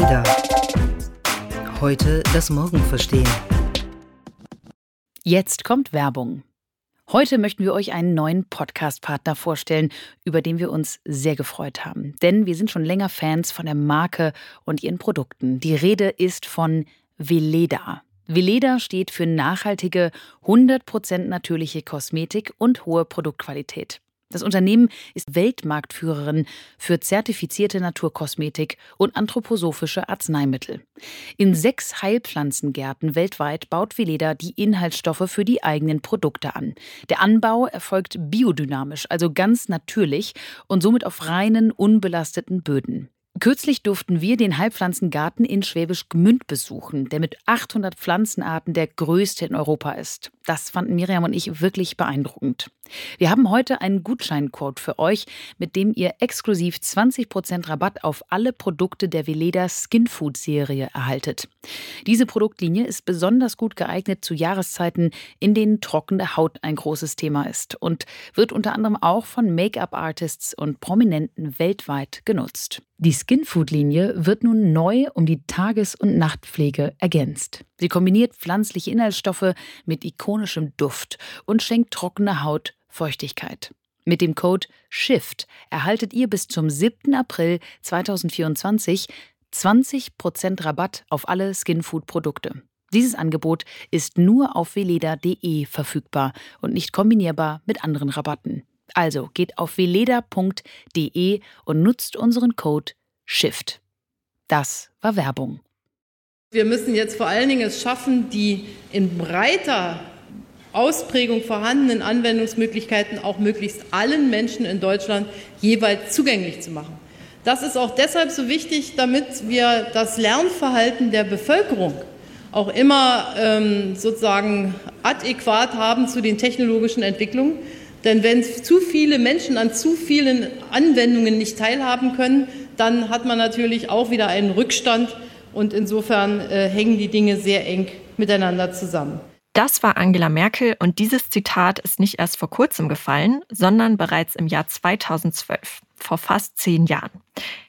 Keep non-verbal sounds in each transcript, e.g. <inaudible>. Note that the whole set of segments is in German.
Ada. Heute das Morgen verstehen. Jetzt kommt Werbung. Heute möchten wir euch einen neuen Podcast-Partner vorstellen, über den wir uns sehr gefreut haben. Denn wir sind schon länger Fans von der Marke und ihren Produkten. Die Rede ist von Veleda. Veleda steht für nachhaltige, 100% natürliche Kosmetik und hohe Produktqualität. Das Unternehmen ist Weltmarktführerin für zertifizierte Naturkosmetik und anthroposophische Arzneimittel. In sechs Heilpflanzengärten weltweit baut Veleda die Inhaltsstoffe für die eigenen Produkte an. Der Anbau erfolgt biodynamisch, also ganz natürlich und somit auf reinen, unbelasteten Böden. Kürzlich durften wir den Heilpflanzengarten in Schwäbisch Gmünd besuchen, der mit 800 Pflanzenarten der größte in Europa ist. Das fanden Miriam und ich wirklich beeindruckend. Wir haben heute einen Gutscheincode für euch, mit dem ihr exklusiv 20% Rabatt auf alle Produkte der Veleda Skin Food Serie erhaltet. Diese Produktlinie ist besonders gut geeignet zu Jahreszeiten, in denen trockene Haut ein großes Thema ist und wird unter anderem auch von Make-up-Artists und Prominenten weltweit genutzt. Die Skin Food Linie wird nun neu um die Tages- und Nachtpflege ergänzt. Sie kombiniert pflanzliche Inhaltsstoffe mit ikonischem Duft und schenkt trockene Haut Feuchtigkeit. Mit dem Code SHIFT erhaltet ihr bis zum 7. April 2024 20% Rabatt auf alle Skinfood-Produkte. Dieses Angebot ist nur auf veleda.de verfügbar und nicht kombinierbar mit anderen Rabatten. Also geht auf veleda.de und nutzt unseren Code SHIFT. Das war Werbung. Wir müssen jetzt vor allen Dingen es schaffen, die in breiter Ausprägung vorhandenen Anwendungsmöglichkeiten auch möglichst allen Menschen in Deutschland jeweils zugänglich zu machen. Das ist auch deshalb so wichtig, damit wir das Lernverhalten der Bevölkerung auch immer ähm, sozusagen adäquat haben zu den technologischen Entwicklungen. Denn wenn zu viele Menschen an zu vielen Anwendungen nicht teilhaben können, dann hat man natürlich auch wieder einen Rückstand und insofern äh, hängen die Dinge sehr eng miteinander zusammen. Das war Angela Merkel und dieses Zitat ist nicht erst vor kurzem gefallen, sondern bereits im Jahr 2012, vor fast zehn Jahren.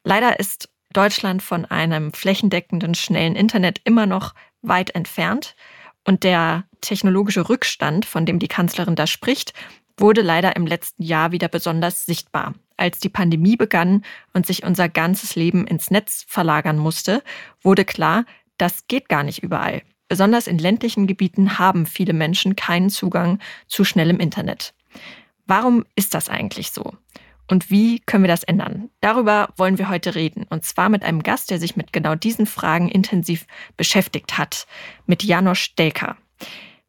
Leider ist Deutschland von einem flächendeckenden, schnellen Internet immer noch weit entfernt und der technologische Rückstand, von dem die Kanzlerin da spricht, wurde leider im letzten Jahr wieder besonders sichtbar. Als die Pandemie begann und sich unser ganzes Leben ins Netz verlagern musste, wurde klar, das geht gar nicht überall. Besonders in ländlichen Gebieten haben viele Menschen keinen Zugang zu schnellem Internet. Warum ist das eigentlich so? Und wie können wir das ändern? Darüber wollen wir heute reden. Und zwar mit einem Gast, der sich mit genau diesen Fragen intensiv beschäftigt hat. Mit Janosch Stelker.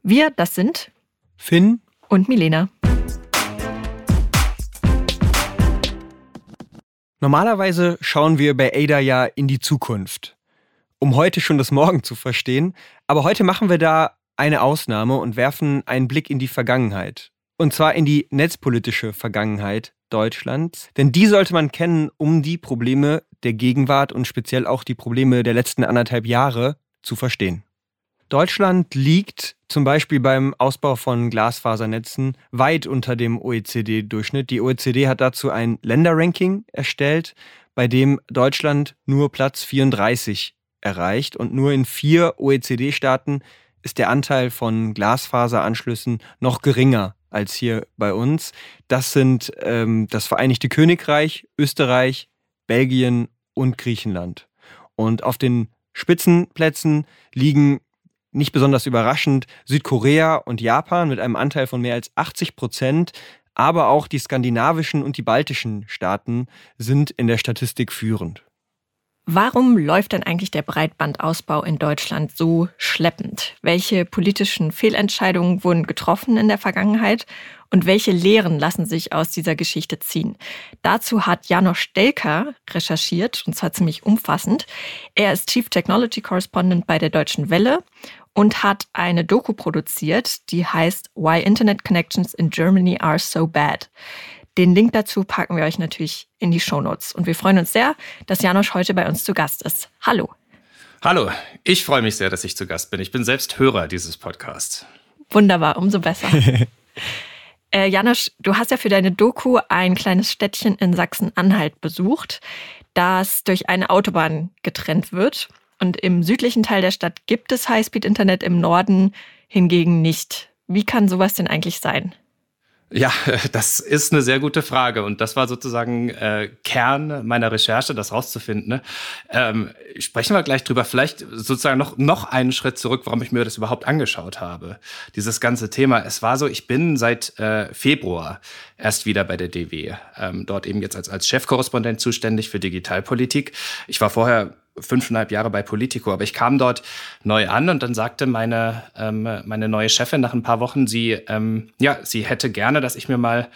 Wir, das sind Finn und Milena. Normalerweise schauen wir bei Ada ja in die Zukunft um heute schon das Morgen zu verstehen. Aber heute machen wir da eine Ausnahme und werfen einen Blick in die Vergangenheit. Und zwar in die netzpolitische Vergangenheit Deutschlands. Denn die sollte man kennen, um die Probleme der Gegenwart und speziell auch die Probleme der letzten anderthalb Jahre zu verstehen. Deutschland liegt zum Beispiel beim Ausbau von Glasfasernetzen weit unter dem OECD-Durchschnitt. Die OECD hat dazu ein Länderranking erstellt, bei dem Deutschland nur Platz 34 erreicht und nur in vier OECD-Staaten ist der Anteil von Glasfaseranschlüssen noch geringer als hier bei uns. Das sind ähm, das Vereinigte Königreich, Österreich, Belgien und Griechenland. Und auf den Spitzenplätzen liegen nicht besonders überraschend Südkorea und Japan mit einem Anteil von mehr als 80 Prozent. Aber auch die skandinavischen und die baltischen Staaten sind in der Statistik führend. Warum läuft denn eigentlich der Breitbandausbau in Deutschland so schleppend? Welche politischen Fehlentscheidungen wurden getroffen in der Vergangenheit und welche Lehren lassen sich aus dieser Geschichte ziehen? Dazu hat Janosch Stelker recherchiert und zwar ziemlich umfassend. Er ist Chief Technology Correspondent bei der Deutschen Welle und hat eine Doku produziert, die heißt Why Internet Connections in Germany Are So Bad. Den Link dazu packen wir euch natürlich in die Shownotes. Und wir freuen uns sehr, dass Janosch heute bei uns zu Gast ist. Hallo. Hallo, ich freue mich sehr, dass ich zu Gast bin. Ich bin selbst Hörer dieses Podcasts. Wunderbar, umso besser. <laughs> äh, Janosch, du hast ja für deine Doku ein kleines Städtchen in Sachsen-Anhalt besucht. das durch eine Autobahn getrennt wird. Und im südlichen Teil der Stadt gibt es Highspeed-Internet, im Norden hingegen nicht. Wie kann sowas denn eigentlich sein? Ja, <laughs> das ist eine sehr gute Frage und das war sozusagen äh, Kern meiner Recherche, das rauszufinden. Ne? Ähm, sprechen wir gleich drüber. Vielleicht sozusagen noch noch einen Schritt zurück, warum ich mir das überhaupt angeschaut habe. Dieses ganze Thema. Es war so, ich bin seit äh, Februar erst wieder bei der DW, ähm, dort eben jetzt als als Chefkorrespondent zuständig für Digitalpolitik. Ich war vorher fünfeinhalb Jahre bei Politico, aber ich kam dort neu an und dann sagte meine, ähm, meine neue Chefin nach ein paar Wochen, sie, ähm, ja, sie hätte gerne, dass ich mir mal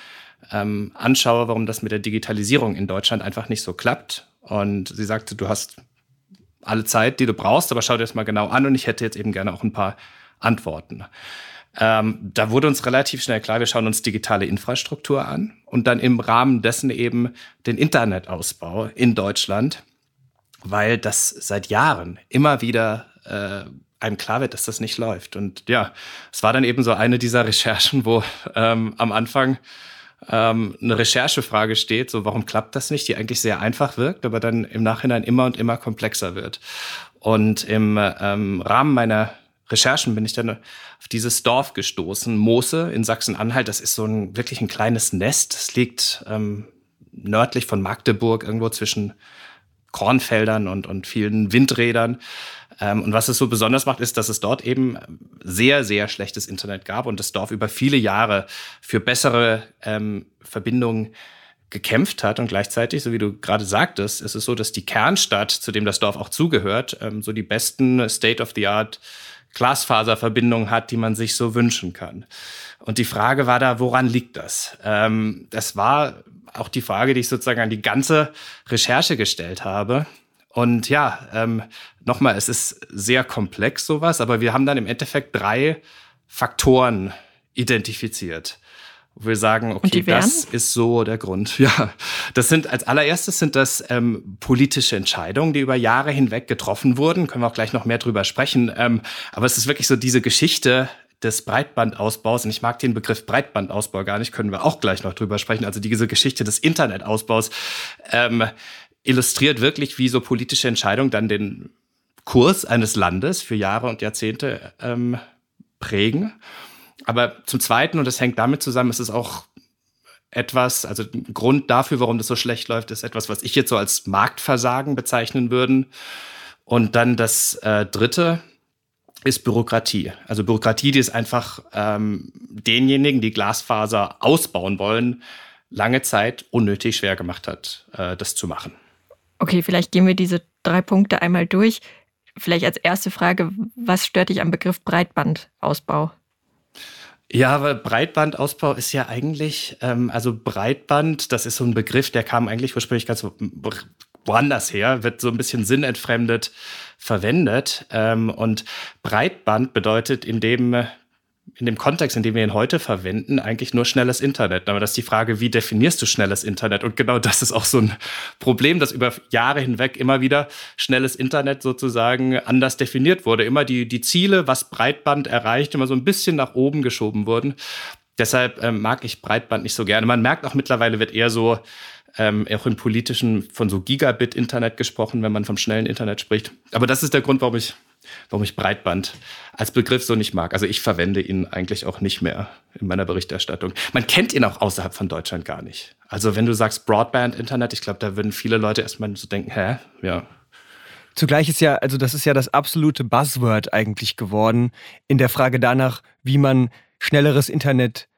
ähm, anschaue, warum das mit der Digitalisierung in Deutschland einfach nicht so klappt. Und sie sagte, du hast alle Zeit, die du brauchst, aber schau dir das mal genau an und ich hätte jetzt eben gerne auch ein paar Antworten. Ähm, da wurde uns relativ schnell klar, wir schauen uns digitale Infrastruktur an und dann im Rahmen dessen eben den Internetausbau in Deutschland weil das seit Jahren immer wieder äh, einem klar wird, dass das nicht läuft. Und ja, es war dann eben so eine dieser Recherchen, wo ähm, am Anfang ähm, eine Recherchefrage steht, so warum klappt das nicht, die eigentlich sehr einfach wirkt, aber dann im Nachhinein immer und immer komplexer wird. Und im ähm, Rahmen meiner Recherchen bin ich dann auf dieses Dorf gestoßen, Moose in Sachsen-Anhalt. Das ist so ein wirklich ein kleines Nest. Es liegt ähm, nördlich von Magdeburg, irgendwo zwischen Kornfeldern und, und vielen Windrädern. Ähm, und was es so besonders macht, ist, dass es dort eben sehr, sehr schlechtes Internet gab und das Dorf über viele Jahre für bessere ähm, Verbindungen gekämpft hat und gleichzeitig, so wie du gerade sagtest, ist es so, dass die Kernstadt, zu dem das Dorf auch zugehört, ähm, so die besten State-of-the-Art Glasfaserverbindungen hat, die man sich so wünschen kann. Und die Frage war da, woran liegt das? Ähm, das war auch die Frage, die ich sozusagen an die ganze Recherche gestellt habe. Und ja, ähm, nochmal, es ist sehr komplex sowas, aber wir haben dann im Endeffekt drei Faktoren identifiziert. Wo wir sagen, okay, das ist so der Grund. <laughs> Ja, das sind als allererstes sind das ähm, politische Entscheidungen, die über Jahre hinweg getroffen wurden. Können wir auch gleich noch mehr drüber sprechen. Ähm, aber es ist wirklich so diese Geschichte des Breitbandausbaus, und ich mag den Begriff Breitbandausbau gar nicht, können wir auch gleich noch drüber sprechen, also diese Geschichte des Internetausbaus ähm, illustriert wirklich, wie so politische Entscheidungen dann den Kurs eines Landes für Jahre und Jahrzehnte ähm, prägen. Aber zum Zweiten, und das hängt damit zusammen, ist es auch etwas, also ein Grund dafür, warum das so schlecht läuft, ist etwas, was ich jetzt so als Marktversagen bezeichnen würden. Und dann das äh, Dritte, ist Bürokratie. Also Bürokratie, die es einfach ähm, denjenigen, die Glasfaser ausbauen wollen, lange Zeit unnötig schwer gemacht hat, äh, das zu machen. Okay, vielleicht gehen wir diese drei Punkte einmal durch. Vielleicht als erste Frage, was stört dich am Begriff Breitbandausbau? Ja, weil Breitbandausbau ist ja eigentlich, ähm, also Breitband, das ist so ein Begriff, der kam eigentlich ursprünglich ganz woanders her, wird so ein bisschen sinnentfremdet verwendet. Ähm, und Breitband bedeutet in dem in dem Kontext, in dem wir ihn heute verwenden, eigentlich nur schnelles Internet. Aber das ist die Frage, wie definierst du schnelles Internet? Und genau das ist auch so ein Problem, dass über Jahre hinweg immer wieder schnelles Internet sozusagen anders definiert wurde. Immer die, die Ziele, was Breitband erreicht, immer so ein bisschen nach oben geschoben wurden. Deshalb ähm, mag ich Breitband nicht so gerne. Man merkt auch mittlerweile wird eher so ähm, auch im politischen von so Gigabit-Internet gesprochen, wenn man vom schnellen Internet spricht. Aber das ist der Grund, warum ich, warum ich Breitband als Begriff so nicht mag. Also ich verwende ihn eigentlich auch nicht mehr in meiner Berichterstattung. Man kennt ihn auch außerhalb von Deutschland gar nicht. Also wenn du sagst Broadband-Internet, ich glaube, da würden viele Leute erstmal so denken, hä? Ja. Zugleich ist ja, also das ist ja das absolute Buzzword eigentlich geworden in der Frage danach, wie man schnelleres Internet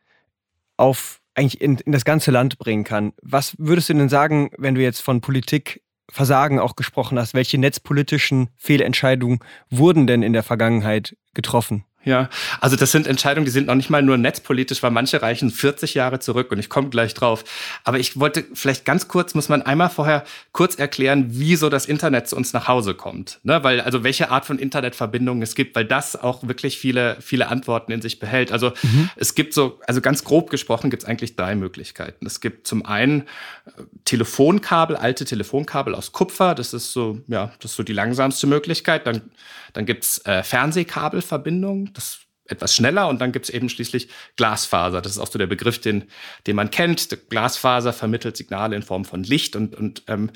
auf eigentlich in, in das ganze Land bringen kann. Was würdest du denn sagen, wenn du jetzt von Politik Versagen auch gesprochen hast? Welche netzpolitischen Fehlentscheidungen wurden denn in der Vergangenheit getroffen? Ja, also das sind Entscheidungen, die sind noch nicht mal nur netzpolitisch, weil manche reichen 40 Jahre zurück und ich komme gleich drauf. Aber ich wollte vielleicht ganz kurz, muss man einmal vorher kurz erklären, wie so das Internet zu uns nach Hause kommt. Ne? Weil, also welche Art von Internetverbindungen es gibt, weil das auch wirklich viele, viele Antworten in sich behält. Also mhm. es gibt so, also ganz grob gesprochen gibt es eigentlich drei Möglichkeiten. Es gibt zum einen äh, Telefonkabel, alte Telefonkabel aus Kupfer, das ist so, ja, das ist so die langsamste Möglichkeit. Dann dann gibt es äh, Fernsehkabelverbindungen, das etwas schneller und dann gibt es eben schließlich Glasfaser. Das ist auch so der Begriff, den, den man kennt. Glasfaser vermittelt Signale in Form von Licht und, und ähm,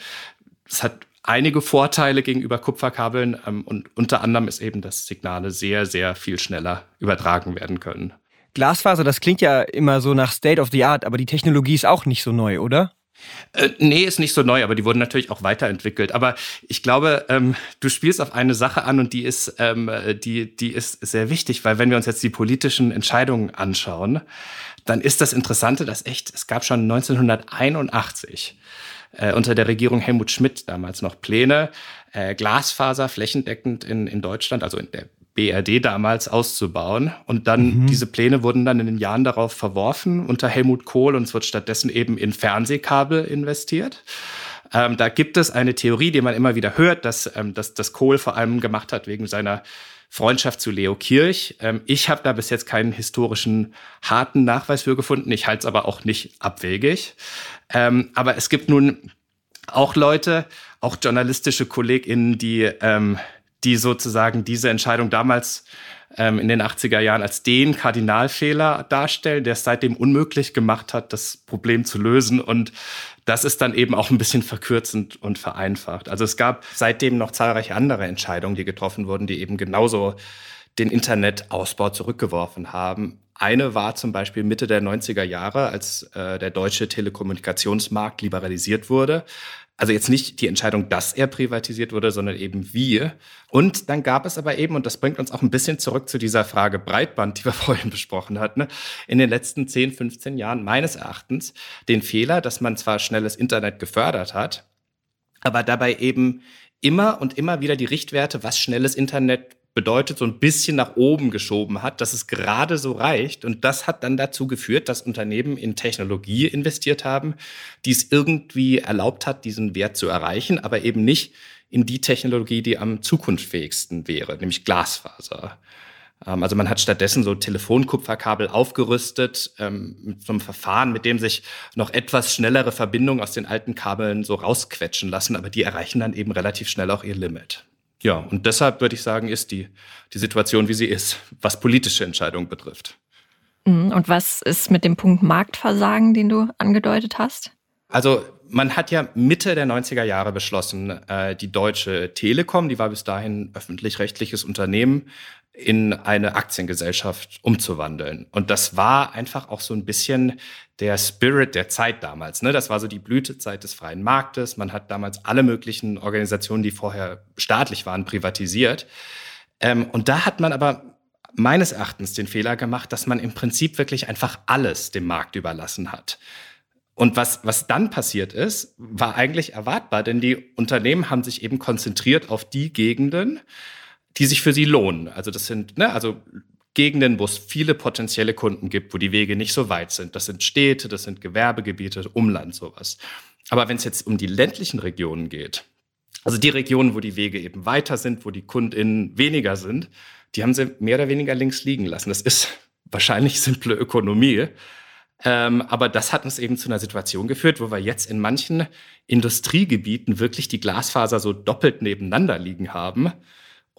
Es hat einige Vorteile gegenüber Kupferkabeln ähm, und unter anderem ist eben, dass Signale sehr, sehr viel schneller übertragen werden können. Glasfaser, das klingt ja immer so nach State of the Art, aber die Technologie ist auch nicht so neu, oder? Äh, nee, ist nicht so neu, aber die wurden natürlich auch weiterentwickelt. Aber ich glaube, ähm, du spielst auf eine Sache an und die ist, ähm, die, die ist sehr wichtig, weil wenn wir uns jetzt die politischen Entscheidungen anschauen, dann ist das Interessante, dass echt, es gab schon 1981 äh, unter der Regierung Helmut Schmidt damals noch Pläne, äh, Glasfaser flächendeckend in, in Deutschland, also in der BRD damals auszubauen. Und dann, mhm. diese Pläne wurden dann in den Jahren darauf verworfen unter Helmut Kohl und es wird stattdessen eben in Fernsehkabel investiert. Ähm, da gibt es eine Theorie, die man immer wieder hört, dass, ähm, dass das Kohl vor allem gemacht hat wegen seiner Freundschaft zu Leo Kirch. Ähm, ich habe da bis jetzt keinen historischen harten Nachweis für gefunden. Ich halte es aber auch nicht abwegig. Ähm, aber es gibt nun auch Leute, auch journalistische KollegInnen, die, ähm, die sozusagen diese Entscheidung damals ähm, in den 80er Jahren als den Kardinalfehler darstellen, der es seitdem unmöglich gemacht hat, das Problem zu lösen. Und das ist dann eben auch ein bisschen verkürzend und vereinfacht. Also es gab seitdem noch zahlreiche andere Entscheidungen, die getroffen wurden, die eben genauso den Internetausbau zurückgeworfen haben. Eine war zum Beispiel Mitte der 90er Jahre, als äh, der deutsche Telekommunikationsmarkt liberalisiert wurde. Also jetzt nicht die Entscheidung, dass er privatisiert wurde, sondern eben wie. Und dann gab es aber eben, und das bringt uns auch ein bisschen zurück zu dieser Frage Breitband, die wir <laughs> vorhin besprochen hatten, in den letzten 10, 15 Jahren meines Erachtens den Fehler, dass man zwar schnelles Internet gefördert hat, aber dabei eben immer und immer wieder die Richtwerte, was schnelles Internet bedeutet, so ein bisschen nach oben geschoben hat, dass es gerade so reicht. Und das hat dann dazu geführt, dass Unternehmen in Technologie investiert haben, die es irgendwie erlaubt hat, diesen Wert zu erreichen, aber eben nicht in die Technologie, die am zukunftsfähigsten wäre, nämlich Glasfaser. Ähm, also man hat stattdessen so Telefonkupferkabel aufgerüstet ähm, mit so einem Verfahren, mit dem sich noch etwas schnellere Verbindungen aus den alten Kabeln so rausquetschen lassen, aber die erreichen dann eben relativ schnell auch ihr Limit. Ja, und deshalb würde ich sagen, ist die, die Situation, wie sie ist, was politische Entscheidungen betrifft. Mhm, und was ist mit dem Punkt Marktversagen, den du angedeutet hast? Also man hat ja Mitte der 90er Jahre beschlossen, äh, die Deutsche Telekom, die war bis dahin öffentlich-rechtliches Unternehmen, in eine Aktiengesellschaft umzuwandeln. Und das war einfach auch so ein bisschen der Spirit der Zeit damals. Ne? Das war so die Blütezeit des freien Marktes. Man hat damals alle möglichen Organisationen, die vorher staatlich waren, privatisiert. Ähm, und da hat man aber meines Erachtens den Fehler gemacht, dass man im Prinzip wirklich einfach alles dem Markt überlassen hat. Und was, was dann passiert ist, war eigentlich erwartbar, denn die Unternehmen haben sich eben konzentriert auf die Gegenden, die sich für sie lohnen. Also das sind, ne, also Gegenden, wo es viele potenzielle Kunden gibt, wo die Wege nicht so weit sind. Das sind Städte, das sind Gewerbegebiete, Umland, sowas. Aber wenn es jetzt um die ländlichen Regionen geht, also die Regionen, wo die Wege eben weiter sind, wo die KundInnen weniger sind, die haben sie mehr oder weniger links liegen lassen. Das ist wahrscheinlich simple Ökonomie. Ähm, aber das hat uns eben zu einer Situation geführt, wo wir jetzt in manchen Industriegebieten wirklich die Glasfaser so doppelt nebeneinander liegen haben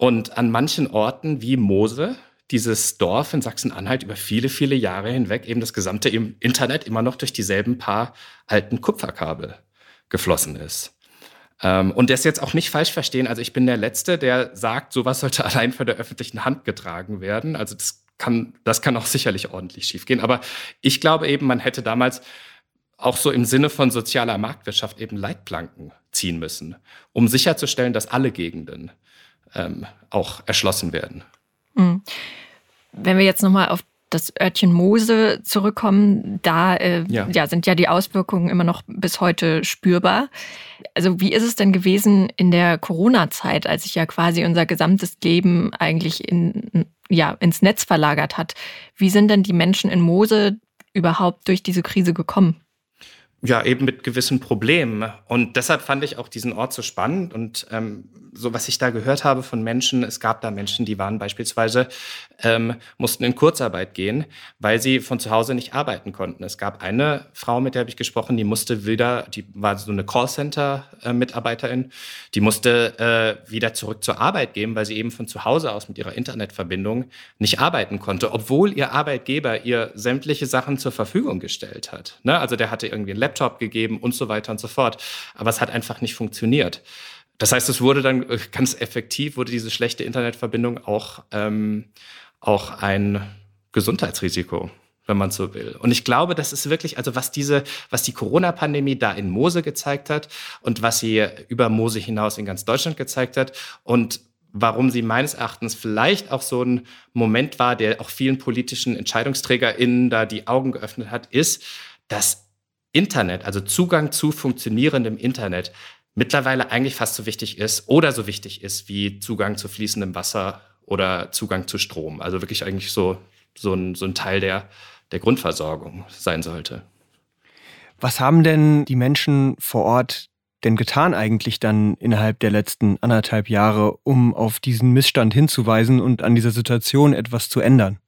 und an manchen Orten wie Mose, dieses Dorf in Sachsen-Anhalt über viele, viele Jahre hinweg eben das gesamte Internet immer noch durch dieselben paar alten Kupferkabel geflossen ist. Ähm, und das jetzt auch nicht falsch verstehen. Also ich bin der Letzte, der sagt, sowas sollte <laughs> allein von der öffentlichen Hand getragen werden. Also das kann, das kann auch sicherlich ordentlich schiefgehen. Aber ich glaube eben, man hätte damals auch so im Sinne von sozialer Marktwirtschaft eben Leitplanken ziehen müssen, um sicherzustellen, dass alle Gegenden ähm, auch erschlossen werden. Mhm. Wenn wir jetzt nochmal auf das Örtchen Mose zurückkommen, da äh, ja. ja. sind ja die Auswirkungen immer noch bis heute spürbar. Also wie ist es denn gewesen in der Corona-Zeit, als sich ja quasi unser gesamtes Leben eigentlich in, ja, ins Netz verlagert hat? Wie sind denn die Menschen in Mose überhaupt durch diese Krise gekommen? Ja, eben mit gewissen Problemen. Und deshalb fand ich auch diesen Ort so spannend und ähm, so was ich da gehört habe von Menschen, es gab da Menschen, die waren beispielsweise, ähm, mussten in Kurzarbeit gehen, weil sie von zu Hause nicht arbeiten konnten. Es gab eine Frau, mit der habe ich gesprochen, die musste wieder, die war so eine Callcenter-Mitarbeiterin, die musste äh, wieder zurück zur Arbeit gehen, weil sie eben von zu Hause aus mit ihrer Internetverbindung nicht arbeiten konnte, obwohl ihr Arbeitgeber ihr sämtliche Sachen zur Verfügung gestellt hat. Ne? Also der hatte irgendwie einen Laptop gegeben und so weiter und so fort. Aber es hat einfach nicht funktioniert. Das heißt, es wurde dann äh, ganz effektiv, wurde diese schlechte Internetverbindung auch, ähm, auch ein Gesundheitsrisiko wenn man so will. Und ich glaube, das ist wirklich, also was diese, was die Corona-Pandemie da in Mose gezeigt hat und was sie über Mose hinaus in ganz Deutschland gezeigt hat und warum sie meines Erachtens vielleicht auch so ein Moment war, der auch vielen politischen EntscheidungsträgerInnen da die Augen geöffnet hat, ist, dass Internet, also Zugang zu funktionierendem Internet, mittlerweile eigentlich fast so wichtig ist oder so wichtig ist wie Zugang zu fließendem Wasser oder Zugang zu Strom. Also wirklich eigentlich so, so, ein, so ein Teil der, der Grundversorgung sein sollte. Was haben denn die Menschen vor Ort denn getan eigentlich dann innerhalb der letzten anderthalb Jahre, um auf diesen Missstand hinzuweisen und an dieser Situation etwas zu ändern?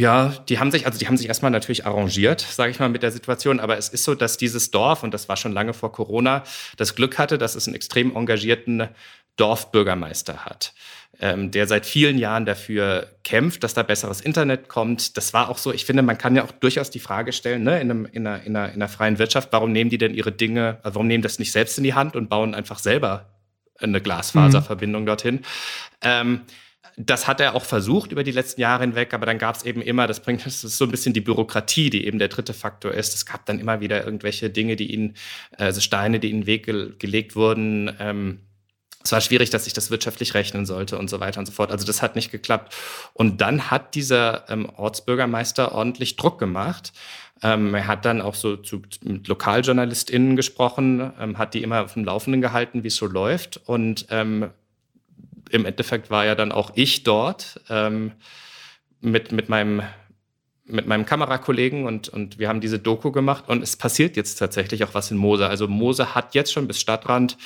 Ja, die haben sich, also die haben sich erstmal natürlich arrangiert, sage ich mal, mit der Situation. Aber es ist so, dass dieses Dorf, und das war schon lange vor Corona, das Glück hatte, dass es einen extrem engagierten Dorfbürgermeister hat ähm, der seit vielen Jahren dafür kämpft, dass da besseres Internet kommt. Das war auch so, ich finde, man kann ja auch durchaus die Frage stellen, ne, in, einem, in, einer, in, einer, in einer freien Wirtschaft, warum nehmen die denn ihre Dinge, also warum nehmen das nicht selbst in die Hand und bauen einfach selber eine Glasfaserverbindung mhm. dorthin? Ähm, das hat er auch versucht über die letzten Jahre hinweg, aber dann gab es eben immer, das bringt, das ist so ein bisschen die Bürokratie, die eben der dritte Faktor ist. Es gab dann immer wieder irgendwelche Dinge, die ihnen, also Steine, die in den Weg ge gelegt wurden. Ähm, es war schwierig, dass ich das wirtschaftlich rechnen sollte und so weiter und so fort. Also das hat nicht geklappt. Und dann hat dieser ähm, Ortsbürgermeister ordentlich Druck gemacht. Ähm, er hat dann auch so zu, mit LokaljournalistInnen gesprochen, ähm, hat die immer auf dem Laufenden gehalten, wie es so läuft. Und ähm, im Endeffekt war ja dann auch ich dort ähm, mit, mit meinem mit meinem Kamerakollegen und, und wir haben diese Doku gemacht und es passiert jetzt tatsächlich auch was in Mose. Also Mose hat jetzt schon bis Stadtrand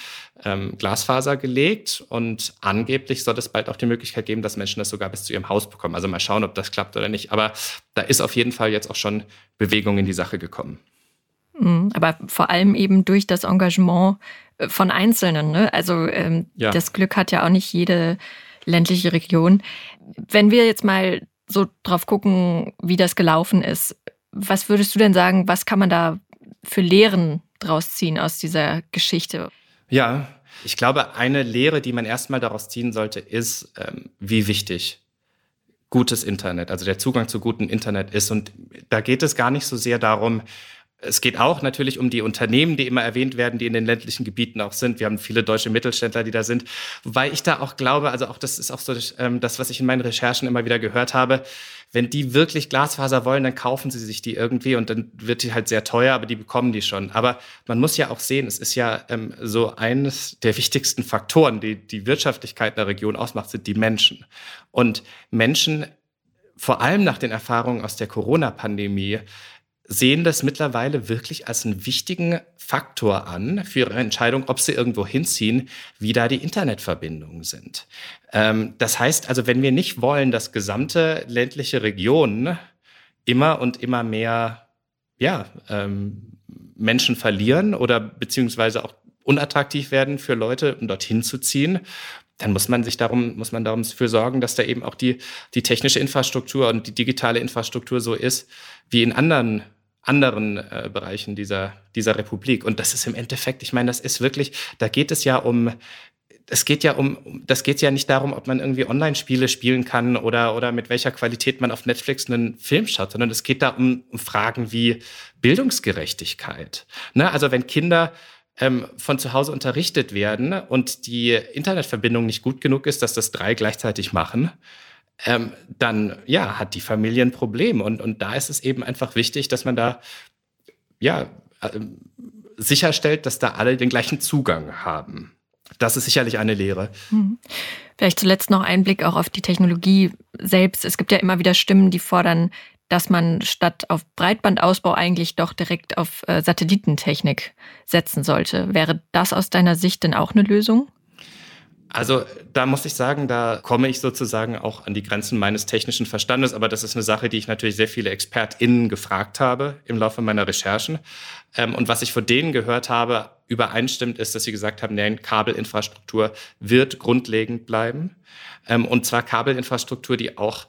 ähm, Glasfaser gelegt und angeblich soll es bald auch die Möglichkeit geben, dass Menschen das sogar bis zu ihrem Haus bekommen. Also mal schauen, ob das klappt oder nicht. Aber da ist auf jeden Fall jetzt auch schon Bewegung in die Sache gekommen. Mhm, aber vor allem eben durch das Engagement von Einzelnen. Ne? Also ähm, ja. das Glück hat ja auch nicht jede ländliche Region. Wenn wir jetzt mal so drauf gucken, wie das gelaufen ist. Was würdest du denn sagen, was kann man da für Lehren draus ziehen aus dieser Geschichte? Ja, ich glaube, eine Lehre, die man erstmal daraus ziehen sollte, ist, ähm, wie wichtig gutes Internet, also der Zugang zu gutem Internet ist. Und da geht es gar nicht so sehr darum, es geht auch natürlich um die Unternehmen, die immer erwähnt werden, die in den ländlichen Gebieten auch sind. Wir haben viele deutsche Mittelständler, die da sind. Wobei ich da auch glaube, also auch das ist auch so ähm, das, was ich in meinen Recherchen immer wieder gehört habe. Wenn die wirklich Glasfaser wollen, dann kaufen sie sich die irgendwie und dann wird die halt sehr teuer, aber die bekommen die schon. Aber man muss ja auch sehen, es ist ja ähm, so eines der wichtigsten Faktoren, die die Wirtschaftlichkeit der Region ausmacht, sind die Menschen. Und Menschen vor allem nach den Erfahrungen aus der Corona-Pandemie sehen das mittlerweile wirklich als einen wichtigen Faktor an für ihre Entscheidung, ob sie irgendwo hinziehen, wie da die Internetverbindungen sind. Ähm, das heißt also, wenn wir nicht wollen, dass gesamte ländliche Regionen immer und immer mehr ja, ähm, Menschen verlieren oder beziehungsweise auch unattraktiv werden für Leute, um dorthin zu ziehen, dann muss man sich darum, muss man darum dafür sorgen, dass da eben auch die, die technische Infrastruktur und die digitale Infrastruktur so ist wie in anderen anderen äh, Bereichen dieser, dieser Republik. Und das ist im Endeffekt, ich meine, das ist wirklich, da geht es ja um, es geht ja um, das geht ja nicht darum, ob man irgendwie Online-Spiele spielen kann oder, oder mit welcher Qualität man auf Netflix einen Film schaut, sondern es geht da um, um Fragen wie Bildungsgerechtigkeit. Ne? Also wenn Kinder ähm, von zu Hause unterrichtet werden und die Internetverbindung nicht gut genug ist, dass das drei gleichzeitig machen, ähm, dann ja, hat die Familie ein Problem. Und, und da ist es eben einfach wichtig, dass man da ja, äh, sicherstellt, dass da alle den gleichen Zugang haben. Das ist sicherlich eine Lehre. Hm. Vielleicht zuletzt noch ein Blick auch auf die Technologie selbst. Es gibt ja immer wieder Stimmen, die fordern, dass man statt auf Breitbandausbau eigentlich doch direkt auf äh, Satellitentechnik setzen sollte. Wäre das aus deiner Sicht denn auch eine Lösung? Also da muss ich sagen, da komme ich sozusagen auch an die Grenzen meines technischen Verstandes, aber das ist eine Sache, die ich natürlich sehr viele ExpertInnen gefragt habe im Laufe meiner Recherchen. Ähm, und was ich von denen gehört habe, übereinstimmt ist, dass sie gesagt haben, nein, Kabelinfrastruktur wird grundlegend bleiben. Ähm, und zwar Kabelinfrastruktur, die auch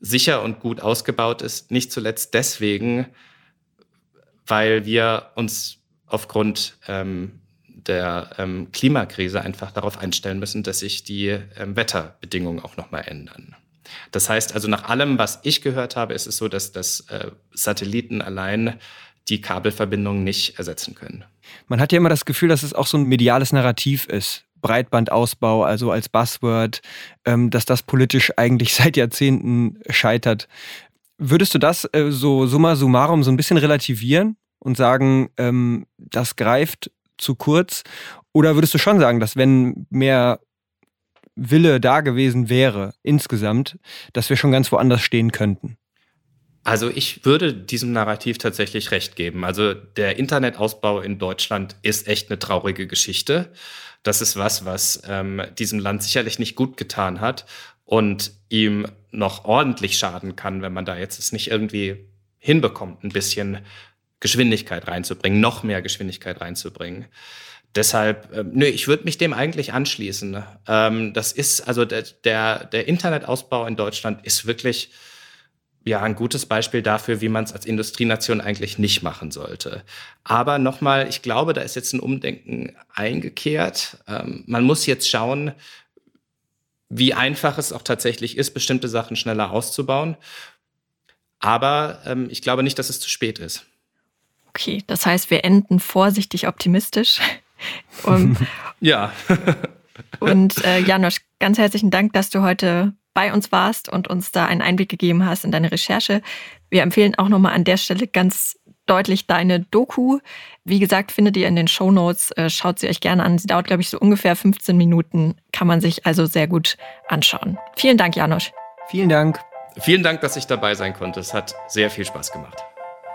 sicher und gut ausgebaut ist, nicht zuletzt deswegen, weil wir uns aufgrund ähm, der ähm, Klimakrise einfach darauf einstellen müssen, dass sich die ähm, Wetterbedingungen auch nochmal ändern. Das heißt also, nach allem, was ich gehört habe, ist es so, dass, dass äh, Satelliten allein die Kabelverbindungen nicht ersetzen können. Man hat ja immer das Gefühl, dass es auch so ein mediales Narrativ ist. Breitbandausbau, also als Buzzword, ähm, dass das politisch eigentlich <laughs> seit Jahrzehnten scheitert. Würdest du das äh, so summa summarum so ein bisschen relativieren und sagen, ähm, das greift zu kurz? Oder würdest du schon sagen, dass wenn mehr Wille da gewesen wäre insgesamt, dass wir schon ganz woanders stehen könnten? Also ich würde diesem Narrativ tatsächlich recht geben. Also der Internetausbau in Deutschland ist echt eine traurige Geschichte. Das ist was, was ähm, diesem Land sicherlich nicht gut getan hat und ihm noch ordentlich schaden kann, wenn man da jetzt es nicht irgendwie hinbekommt, ein bisschen Geschwindigkeit reinzubringen, noch mehr Geschwindigkeit reinzubringen. Deshalb, äh, nö, ich würde mich dem eigentlich anschließen. Ähm, das ist, also der, der, der Internetausbau in Deutschland ist wirklich ja ein gutes Beispiel dafür, wie man es als Industrienation eigentlich nicht machen sollte. Aber nochmal, ich glaube, da ist jetzt ein Umdenken eingekehrt. Ähm, man muss jetzt schauen, wie einfach es auch tatsächlich ist, bestimmte Sachen schneller auszubauen. Aber ähm, ich glaube nicht, dass es zu spät ist. Okay, das heißt, wir enden vorsichtig optimistisch. <laughs> um, ja. und äh, Janosch, ganz herzlichen Dank, dass du heute bei uns warst und uns da einen Einblick gegeben hast in deine Recherche. Wir empfehlen auch nochmal an der Stelle ganz deutlich deine Doku. Wie gesagt, findet ihr in den Show Notes. Äh, schaut sie euch gerne an. Sie dauert, glaube ich, so ungefähr 15 Minuten. Kann man sich also sehr gut anschauen. Vielen Dank, Janosch. Vielen Dank. Vielen Dank, dass ich dabei sein konnte. Es hat sehr viel Spaß gemacht.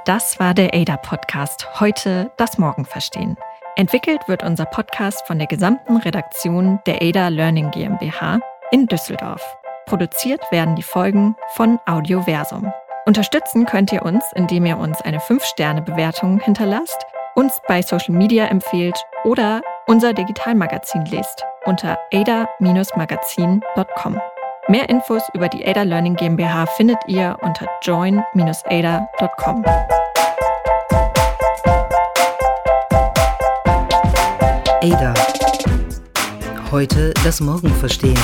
Das war der ADA-Podcast. Heute das Morgen verstehen. Entwickelt wird unser Podcast von der gesamten Redaktion der ADA Learning GmbH in Düsseldorf. Produziert werden die Folgen von Audioversum. Unterstützen könnt ihr uns, indem ihr uns eine 5-Sterne-Bewertung hinterlasst, uns bei Social Media empfehlt oder unser Digitalmagazin lest unter ada-magazin.com. Mehr Infos über die Ada Learning GmbH findet ihr unter join-ada.com. Ada. Heute das Morgen verstehen.